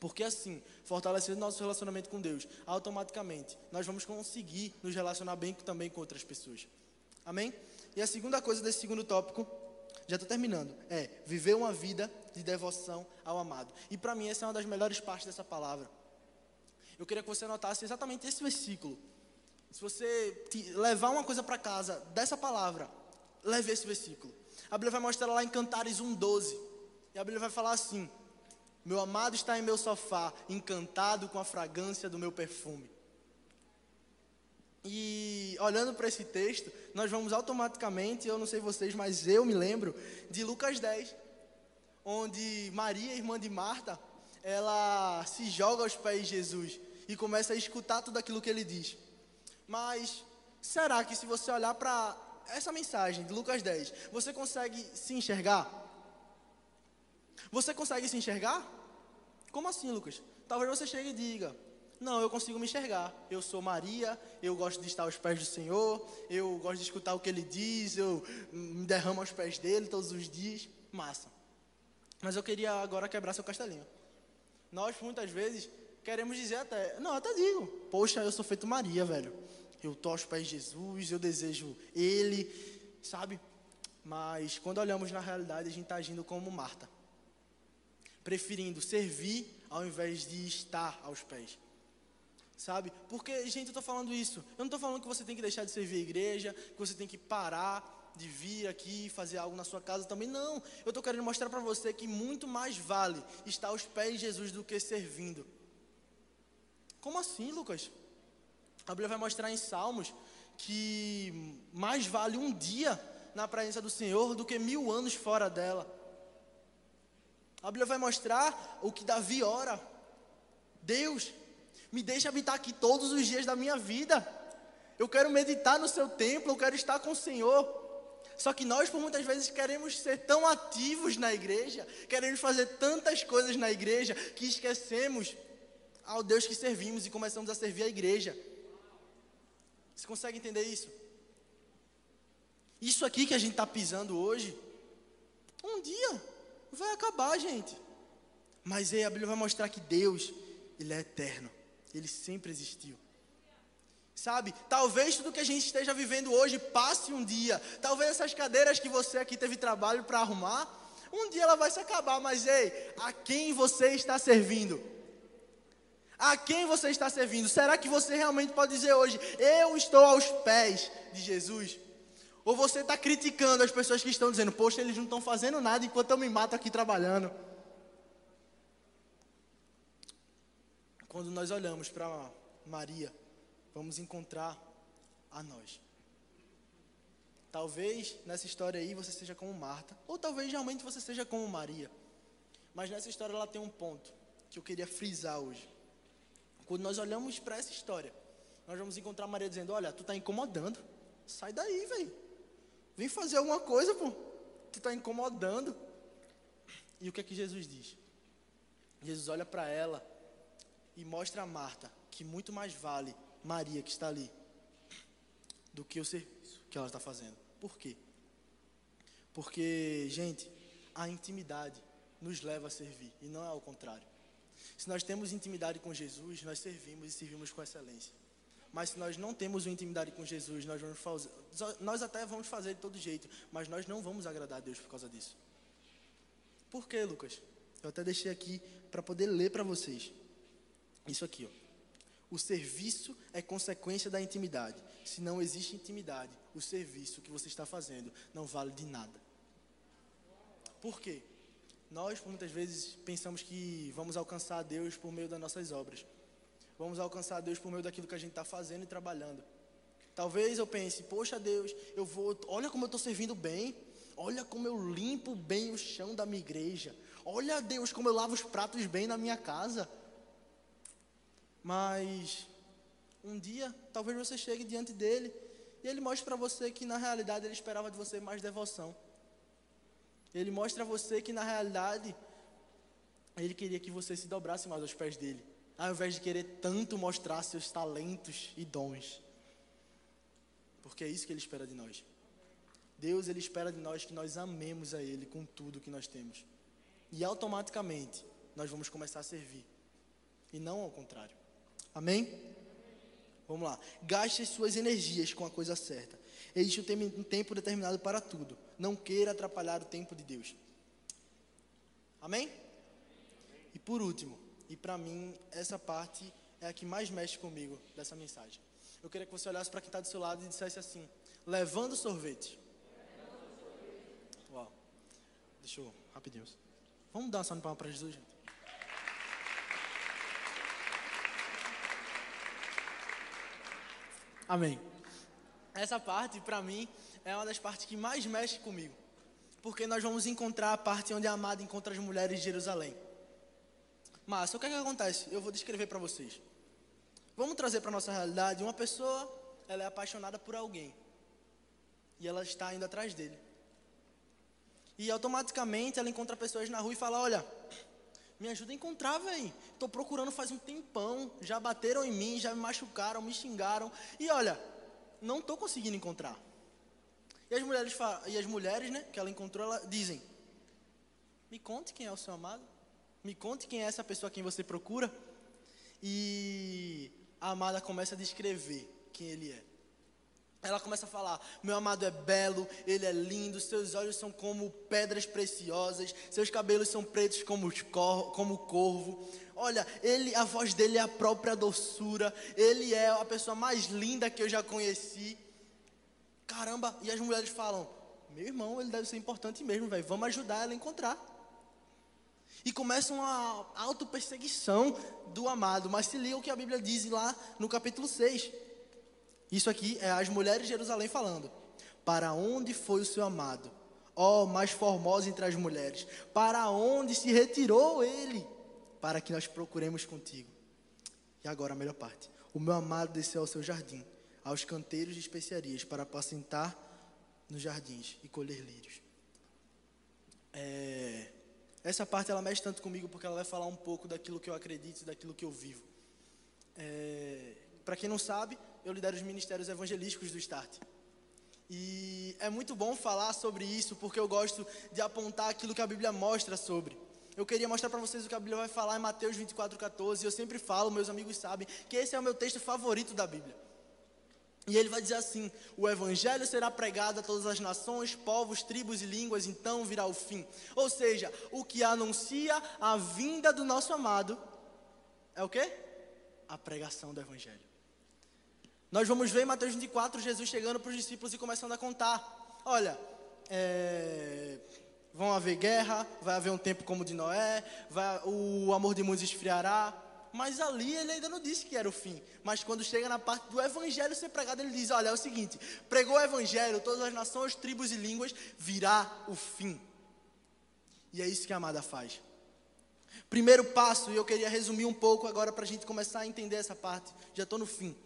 Porque assim, fortalecendo nosso relacionamento com Deus, automaticamente nós vamos conseguir nos relacionar bem também com outras pessoas. Amém? E a segunda coisa desse segundo tópico, já estou terminando, é viver uma vida de devoção ao amado. E para mim essa é uma das melhores partes dessa palavra. Eu queria que você notasse exatamente esse versículo. Se você levar uma coisa para casa dessa palavra, leve esse versículo. A Bíblia vai mostrar lá em Cantares 1:12. E a Bíblia vai falar assim: meu amado está em meu sofá, encantado com a fragrância do meu perfume. E olhando para esse texto, nós vamos automaticamente, eu não sei vocês, mas eu me lembro de Lucas 10, onde Maria, irmã de Marta, ela se joga aos pés de Jesus e começa a escutar tudo aquilo que ele diz. Mas será que se você olhar para essa mensagem de Lucas 10, você consegue se enxergar? Você consegue se enxergar? Como assim, Lucas? Talvez você chegue e diga: Não, eu consigo me enxergar. Eu sou Maria, eu gosto de estar aos pés do Senhor, eu gosto de escutar o que Ele diz, eu me derramo aos pés dele todos os dias. Massa. Mas eu queria agora quebrar seu castelinho. Nós, muitas vezes, queremos dizer até, não, até digo, poxa, eu sou feito Maria, velho. eu estou aos pés de Jesus, eu desejo Ele, sabe? Mas quando olhamos na realidade, a gente está agindo como Marta, preferindo servir ao invés de estar aos pés. Sabe? Porque, gente, eu estou falando isso. Eu não estou falando que você tem que deixar de servir a igreja, que você tem que parar de vir aqui fazer algo na sua casa também. Não. Eu estou querendo mostrar para você que muito mais vale estar aos pés de Jesus do que servindo. Como assim, Lucas? A Bíblia vai mostrar em Salmos que mais vale um dia na presença do Senhor do que mil anos fora dela. A Bíblia vai mostrar o que Davi ora. Deus, me deixa habitar aqui todos os dias da minha vida. Eu quero meditar no seu templo, eu quero estar com o Senhor. Só que nós, por muitas vezes, queremos ser tão ativos na igreja, queremos fazer tantas coisas na igreja, que esquecemos ao Deus que servimos e começamos a servir a igreja. Você consegue entender isso? Isso aqui que a gente está pisando hoje, um dia vai acabar, gente. Mas aí a Bíblia vai mostrar que Deus, Ele é eterno, Ele sempre existiu. Sabe? Talvez tudo que a gente esteja vivendo hoje passe um dia. Talvez essas cadeiras que você aqui teve trabalho para arrumar, um dia ela vai se acabar. Mas ei, a quem você está servindo? A quem você está servindo? Será que você realmente pode dizer hoje, eu estou aos pés de Jesus? Ou você está criticando as pessoas que estão dizendo, poxa, eles não estão fazendo nada enquanto eu me mato aqui trabalhando? Quando nós olhamos para Maria, vamos encontrar a nós. Talvez nessa história aí você seja como Marta, ou talvez realmente você seja como Maria. Mas nessa história ela tem um ponto que eu queria frisar hoje. Quando nós olhamos para essa história, nós vamos encontrar Maria dizendo: Olha, tu está incomodando, sai daí, velho. Vem fazer alguma coisa, pô. Tu está incomodando. E o que é que Jesus diz? Jesus olha para ela e mostra a Marta que muito mais vale Maria que está ali do que o serviço que ela está fazendo. Por quê? Porque, gente, a intimidade nos leva a servir e não é ao contrário. Se nós temos intimidade com Jesus, nós servimos e servimos com excelência. Mas se nós não temos uma intimidade com Jesus, nós vamos fazer, nós até vamos fazer de todo jeito, mas nós não vamos agradar a Deus por causa disso. Por quê, Lucas? Eu até deixei aqui para poder ler para vocês. Isso aqui, ó. O serviço é consequência da intimidade. Se não existe intimidade, o serviço que você está fazendo não vale de nada. Por quê? Nós, muitas vezes, pensamos que vamos alcançar a Deus por meio das nossas obras. Vamos alcançar Deus por meio daquilo que a gente está fazendo e trabalhando. Talvez eu pense, poxa Deus, eu vou, olha como eu estou servindo bem, olha como eu limpo bem o chão da minha igreja, olha Deus como eu lavo os pratos bem na minha casa. Mas um dia, talvez você chegue diante dele e ele mostre para você que na realidade ele esperava de você mais devoção. Ele mostra a você que na realidade ele queria que você se dobrasse mais aos pés dele, ao invés de querer tanto mostrar seus talentos e dons. Porque é isso que ele espera de nós. Deus ele espera de nós que nós amemos a ele com tudo que nós temos. E automaticamente nós vamos começar a servir. E não ao contrário. Amém? Vamos lá. Gaste as suas energias com a coisa certa. Existe um tempo determinado para tudo. Não queira atrapalhar o tempo de Deus. Amém? E por último, e para mim, essa parte é a que mais mexe comigo dessa mensagem. Eu queria que você olhasse para quem está do seu lado e dissesse assim: levando sorvete. Uau. Deixa eu, rapidinho. Vamos dar uma salva para Jesus, gente. Amém. Essa parte, para mim, é uma das partes que mais mexe comigo. Porque nós vamos encontrar a parte onde a amada encontra as mulheres de Jerusalém. Mas o que, é que acontece? Eu vou descrever para vocês. Vamos trazer para nossa realidade uma pessoa, ela é apaixonada por alguém. E ela está indo atrás dele. E automaticamente ela encontra pessoas na rua e fala: Olha, me ajuda a encontrar, velho. Estou procurando faz um tempão. Já bateram em mim, já me machucaram, me xingaram. E olha, não estou conseguindo encontrar. E as mulheres, e as mulheres né, que ela encontrou, ela dizem: Me conte quem é o seu amado. Me conte quem é essa pessoa quem você procura. E a amada começa a descrever quem ele é. ela começa a falar: Meu amado é belo, ele é lindo, seus olhos são como pedras preciosas, seus cabelos são pretos como, como corvo. Olha, ele, a voz dele é a própria doçura, ele é a pessoa mais linda que eu já conheci. Caramba, e as mulheres falam: Meu irmão, ele deve ser importante mesmo, velho, vamos ajudar ela a encontrar. E começa uma auto-perseguição do amado, mas se liga o que a Bíblia diz lá no capítulo 6. Isso aqui é as mulheres de Jerusalém falando. Para onde foi o seu amado? Ó, oh, mais formosa entre as mulheres. Para onde se retirou ele? Para que nós procuremos contigo. E agora a melhor parte. O meu amado desceu ao seu jardim, aos canteiros de especiarias, para apacentar nos jardins e colher lírios. É, essa parte ela mexe tanto comigo porque ela vai falar um pouco daquilo que eu acredito e daquilo que eu vivo. É, Para quem não sabe, eu lidero os ministérios evangelísticos do Start. E é muito bom falar sobre isso, porque eu gosto de apontar aquilo que a Bíblia mostra sobre. Eu queria mostrar para vocês o que a Bíblia vai falar em Mateus 24, 14. E eu sempre falo, meus amigos sabem, que esse é o meu texto favorito da Bíblia. E ele vai dizer assim: O evangelho será pregado a todas as nações, povos, tribos e línguas, então virá o fim. Ou seja, o que anuncia a vinda do nosso amado é o quê? A pregação do evangelho. Nós vamos ver em Mateus 24 Jesus chegando para os discípulos e começando a contar: olha, é, vão haver guerra, vai haver um tempo como o de Noé, vai, o amor de muitos esfriará. Mas ali ele ainda não disse que era o fim. Mas quando chega na parte do evangelho ser pregado, ele diz: olha, é o seguinte: pregou o evangelho, todas as nações, tribos e línguas, virá o fim. E é isso que a amada faz. Primeiro passo, e eu queria resumir um pouco agora para a gente começar a entender essa parte. Já estou no fim.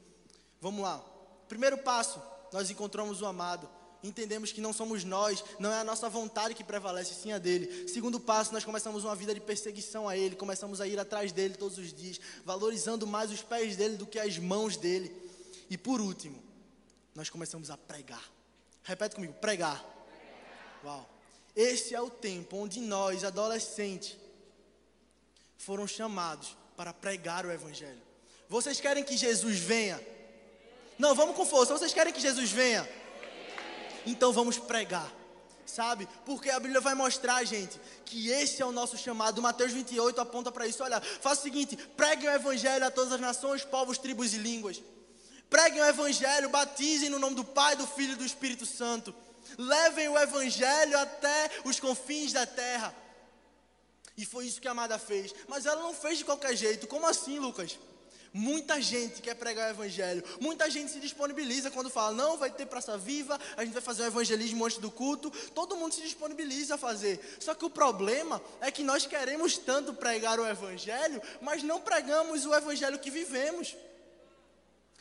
Vamos lá. Primeiro passo, nós encontramos o amado. Entendemos que não somos nós, não é a nossa vontade que prevalece, sim a dele. Segundo passo, nós começamos uma vida de perseguição a ele, começamos a ir atrás dele todos os dias, valorizando mais os pés dele do que as mãos dele. E por último, nós começamos a pregar. Repete comigo: pregar. Uau. Esse é o tempo onde nós, adolescentes, foram chamados para pregar o Evangelho. Vocês querem que Jesus venha? Não, vamos com força. Vocês querem que Jesus venha? Então vamos pregar. Sabe? Porque a Bíblia vai mostrar, gente, que esse é o nosso chamado. Mateus 28 aponta para isso. Olha, faça o seguinte: preguem o evangelho a todas as nações, povos, tribos e línguas. Preguem o evangelho, batizem no nome do Pai, do Filho e do Espírito Santo. Levem o evangelho até os confins da terra. E foi isso que a amada fez. Mas ela não fez de qualquer jeito. Como assim, Lucas? Muita gente quer pregar o evangelho. Muita gente se disponibiliza quando fala, não, vai ter praça viva, a gente vai fazer o evangelismo antes do culto. Todo mundo se disponibiliza a fazer. Só que o problema é que nós queremos tanto pregar o evangelho, mas não pregamos o evangelho que vivemos.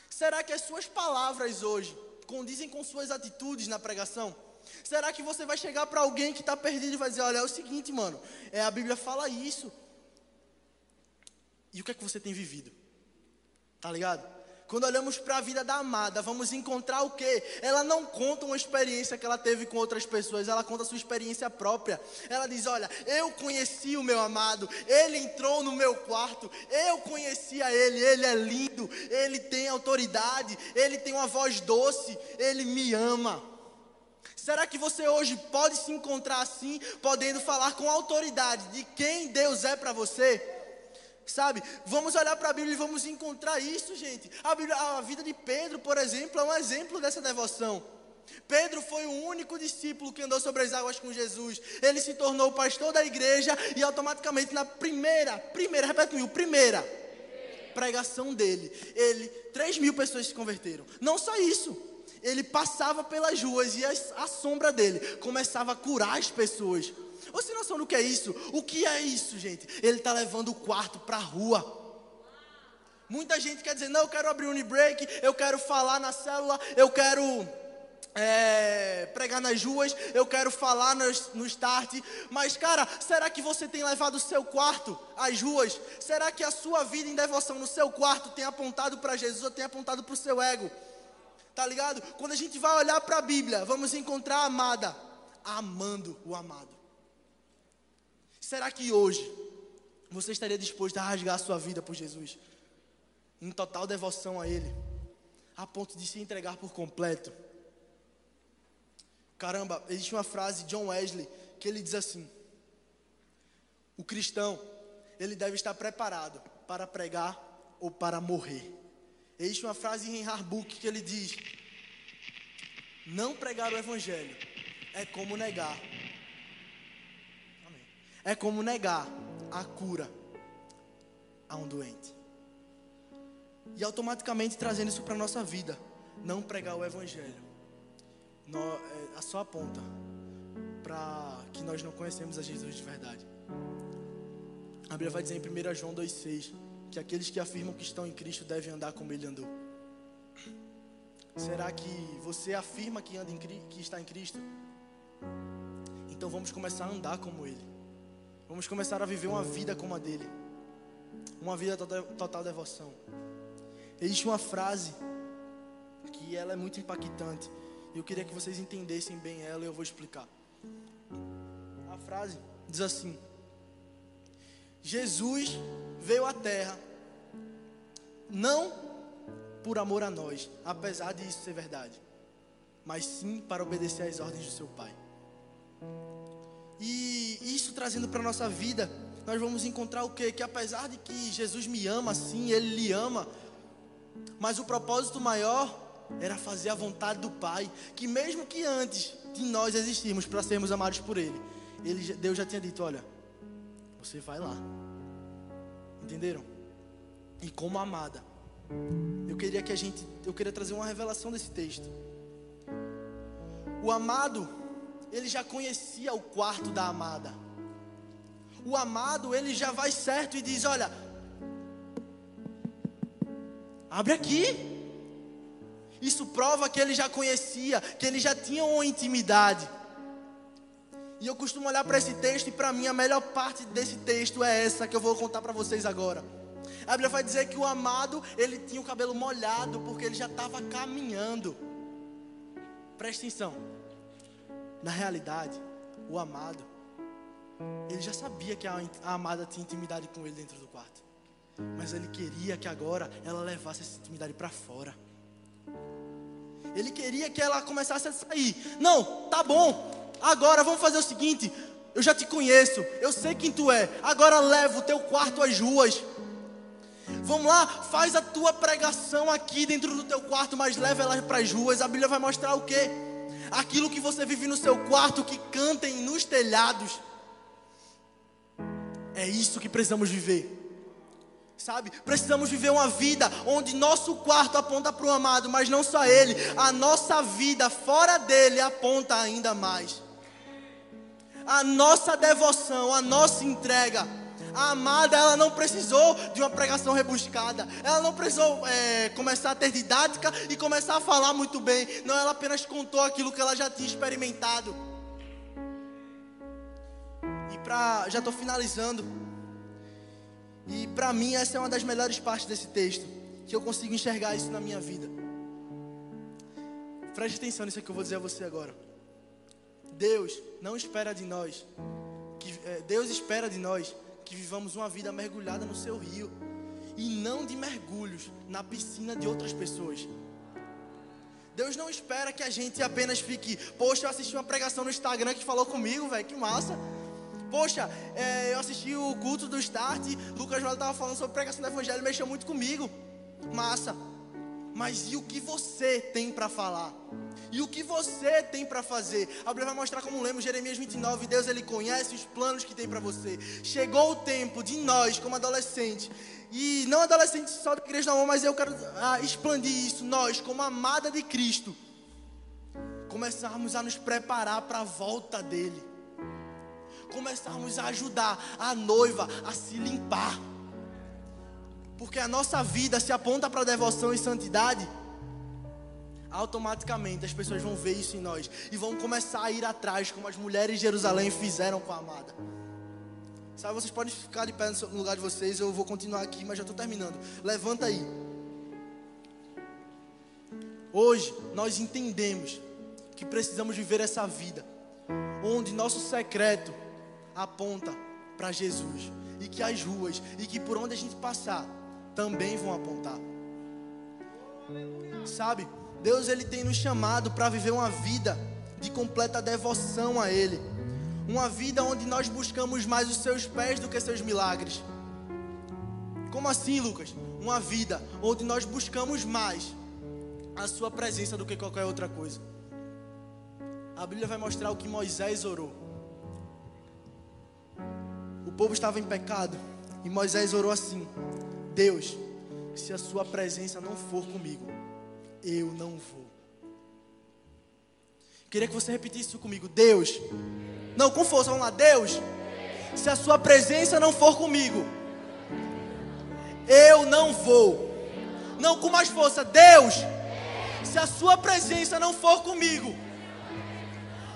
Será que as suas palavras hoje condizem com suas atitudes na pregação? Será que você vai chegar para alguém que está perdido e vai dizer: Olha, é o seguinte, mano, é, a Bíblia fala isso. E o que é que você tem vivido? Tá ligado? Quando olhamos para a vida da amada, vamos encontrar o quê? Ela não conta uma experiência que ela teve com outras pessoas, ela conta a sua experiência própria. Ela diz: Olha, eu conheci o meu amado, ele entrou no meu quarto, eu conhecia ele, ele é lindo, ele tem autoridade, ele tem uma voz doce, ele me ama. Será que você hoje pode se encontrar assim, podendo falar com autoridade de quem Deus é para você? Sabe? Vamos olhar para a Bíblia e vamos encontrar isso, gente. A, Bíblia, a vida de Pedro, por exemplo, é um exemplo dessa devoção. Pedro foi o único discípulo que andou sobre as águas com Jesus. Ele se tornou pastor da igreja e automaticamente na primeira, primeira, repete comigo, primeira pregação dele, ele, três mil pessoas se converteram. Não só isso, ele passava pelas ruas e a sombra dele começava a curar as pessoas. Você noção do que é isso? O que é isso, gente? Ele está levando o quarto para a rua. Muita gente quer dizer, não, eu quero abrir um break, eu quero falar na célula, eu quero é, pregar nas ruas, eu quero falar no, no start. Mas, cara, será que você tem levado o seu quarto às ruas? Será que a sua vida em devoção no seu quarto tem apontado para Jesus ou tem apontado para o seu ego? Tá ligado? Quando a gente vai olhar para a Bíblia, vamos encontrar a amada amando o amado. Será que hoje você estaria disposto a rasgar a sua vida por Jesus? Em total devoção a Ele, a ponto de se entregar por completo? Caramba, existe uma frase de John Wesley que ele diz assim: O cristão, ele deve estar preparado para pregar ou para morrer. Existe uma frase em Harbuk que ele diz: Não pregar o evangelho é como negar. É como negar a cura a um doente. E automaticamente trazendo isso para a nossa vida. Não pregar o evangelho no, é, só aponta para que nós não conhecemos a Jesus de verdade. A Bíblia vai dizer em 1 João 2,6 que aqueles que afirmam que estão em Cristo devem andar como Ele andou. Será que você afirma que, anda em, que está em Cristo? Então vamos começar a andar como Ele. Vamos começar a viver uma vida como a dele. Uma vida total, total devoção. Existe uma frase que ela é muito impactante eu queria que vocês entendessem bem ela e eu vou explicar. A frase diz assim: Jesus veio à terra não por amor a nós, apesar de isso ser verdade, mas sim para obedecer às ordens do seu Pai. E isso trazendo para a nossa vida, nós vamos encontrar o quê? Que apesar de que Jesus me ama, sim, Ele lhe ama, mas o propósito maior era fazer a vontade do Pai, que mesmo que antes de nós existirmos para sermos amados por Ele, Ele, Deus já tinha dito: olha, você vai lá. Entenderam? E como amada, eu queria que a gente, eu queria trazer uma revelação desse texto. O amado, ele já conhecia o quarto da amada. O amado, ele já vai certo e diz: Olha, abre aqui. Isso prova que ele já conhecia, que ele já tinha uma intimidade. E eu costumo olhar para esse texto e para mim a melhor parte desse texto é essa que eu vou contar para vocês agora. A Bíblia vai dizer que o amado, ele tinha o cabelo molhado porque ele já estava caminhando. Presta atenção. Na realidade, o amado, ele já sabia que a, a amada tinha intimidade com ele dentro do quarto. Mas ele queria que agora ela levasse essa intimidade para fora. Ele queria que ela começasse a sair. Não, tá bom. Agora vamos fazer o seguinte: eu já te conheço, eu sei quem tu é. Agora leva o teu quarto às ruas. Vamos lá, faz a tua pregação aqui dentro do teu quarto, mas leva ela para as ruas. A Bíblia vai mostrar o quê? Aquilo que você vive no seu quarto, que cantem nos telhados. É isso que precisamos viver. Sabe? Precisamos viver uma vida onde nosso quarto aponta para o amado, mas não só ele, a nossa vida fora dele aponta ainda mais. A nossa devoção, a nossa entrega. A amada, ela não precisou de uma pregação rebuscada. Ela não precisou é, começar a ter didática e começar a falar muito bem. Não, ela apenas contou aquilo que ela já tinha experimentado. E pra, já estou finalizando. E para mim essa é uma das melhores partes desse texto, que eu consigo enxergar isso na minha vida. Preste atenção nisso que eu vou dizer a você agora. Deus não espera de nós, que, é, Deus espera de nós que vivamos uma vida mergulhada no seu rio e não de mergulhos na piscina de outras pessoas. Deus não espera que a gente apenas fique, poxa, eu assisti uma pregação no Instagram que falou comigo, velho, que massa. Poxa, é, eu assisti o culto do Start, Lucas Joel estava falando sobre pregação do Evangelho, mexeu muito comigo. Massa. Mas e o que você tem para falar? E o que você tem para fazer? A Bíblia vai mostrar como lemos Jeremias 29, Deus ele conhece os planos que tem para você. Chegou o tempo de nós, como adolescentes, e não adolescentes só da igreja não, mas eu quero ah, expandir isso, nós, como amada de Cristo, começarmos a nos preparar para a volta dele começarmos a ajudar a noiva a se limpar. Porque a nossa vida se aponta para devoção e santidade, automaticamente as pessoas vão ver isso em nós e vão começar a ir atrás, como as mulheres de Jerusalém fizeram com a amada. Sabe, vocês podem ficar de pé no lugar de vocês, eu vou continuar aqui, mas já estou terminando. Levanta aí. Hoje nós entendemos que precisamos viver essa vida, onde nosso secreto aponta para Jesus. E que as ruas e que por onde a gente passar também vão apontar. Sabe? Deus ele tem nos chamado para viver uma vida de completa devoção a Ele. Uma vida onde nós buscamos mais os seus pés do que seus milagres. Como assim, Lucas? Uma vida onde nós buscamos mais a Sua presença do que qualquer outra coisa. A Bíblia vai mostrar o que Moisés orou. O povo estava em pecado e Moisés orou assim: Deus, se a Sua presença não for comigo, eu não vou. Queria que você repetisse isso comigo. Deus, não, com força, vamos lá. Deus, se a Sua presença não for comigo, eu não vou. Não, com mais força. Deus, se a Sua presença não for comigo,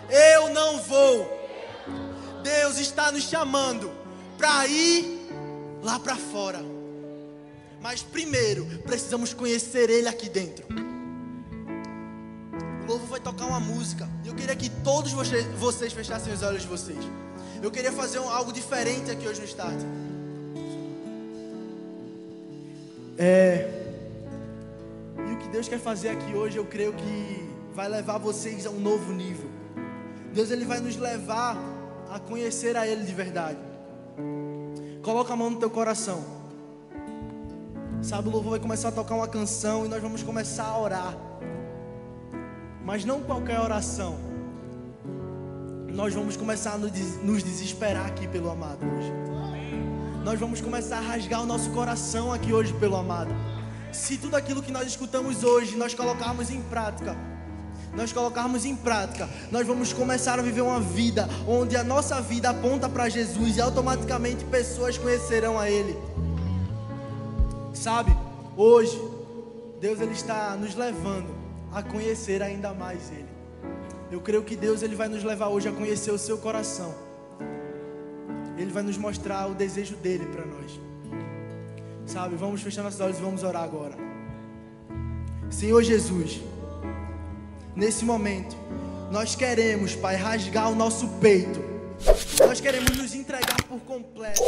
eu não vou. Deus está nos chamando para ir lá para fora. Mas primeiro, precisamos conhecer Ele aqui dentro. O louvor vai tocar uma música. E eu queria que todos vocês, vocês fechassem os olhos de vocês. Eu queria fazer um, algo diferente aqui hoje no Start. É. E o que Deus quer fazer aqui hoje, eu creio que vai levar vocês a um novo nível. Deus ele vai nos levar a conhecer a Ele de verdade. Coloca a mão no teu coração. Sabe, o louvor vai começar a tocar uma canção e nós vamos começar a orar. Mas não qualquer oração. Nós vamos começar a nos desesperar aqui pelo amado hoje. Nós vamos começar a rasgar o nosso coração aqui hoje pelo amado. Se tudo aquilo que nós escutamos hoje nós colocarmos em prática, nós colocarmos em prática, nós vamos começar a viver uma vida onde a nossa vida aponta para Jesus e automaticamente pessoas conhecerão a Ele. Sabe, hoje, Deus ele está nos levando a conhecer ainda mais Ele. Eu creio que Deus ele vai nos levar hoje a conhecer o seu coração. Ele vai nos mostrar o desejo dele para nós. Sabe, vamos fechar nossos olhos e vamos orar agora. Senhor Jesus, nesse momento, nós queremos, Pai, rasgar o nosso peito. Nós queremos nos entregar por completo.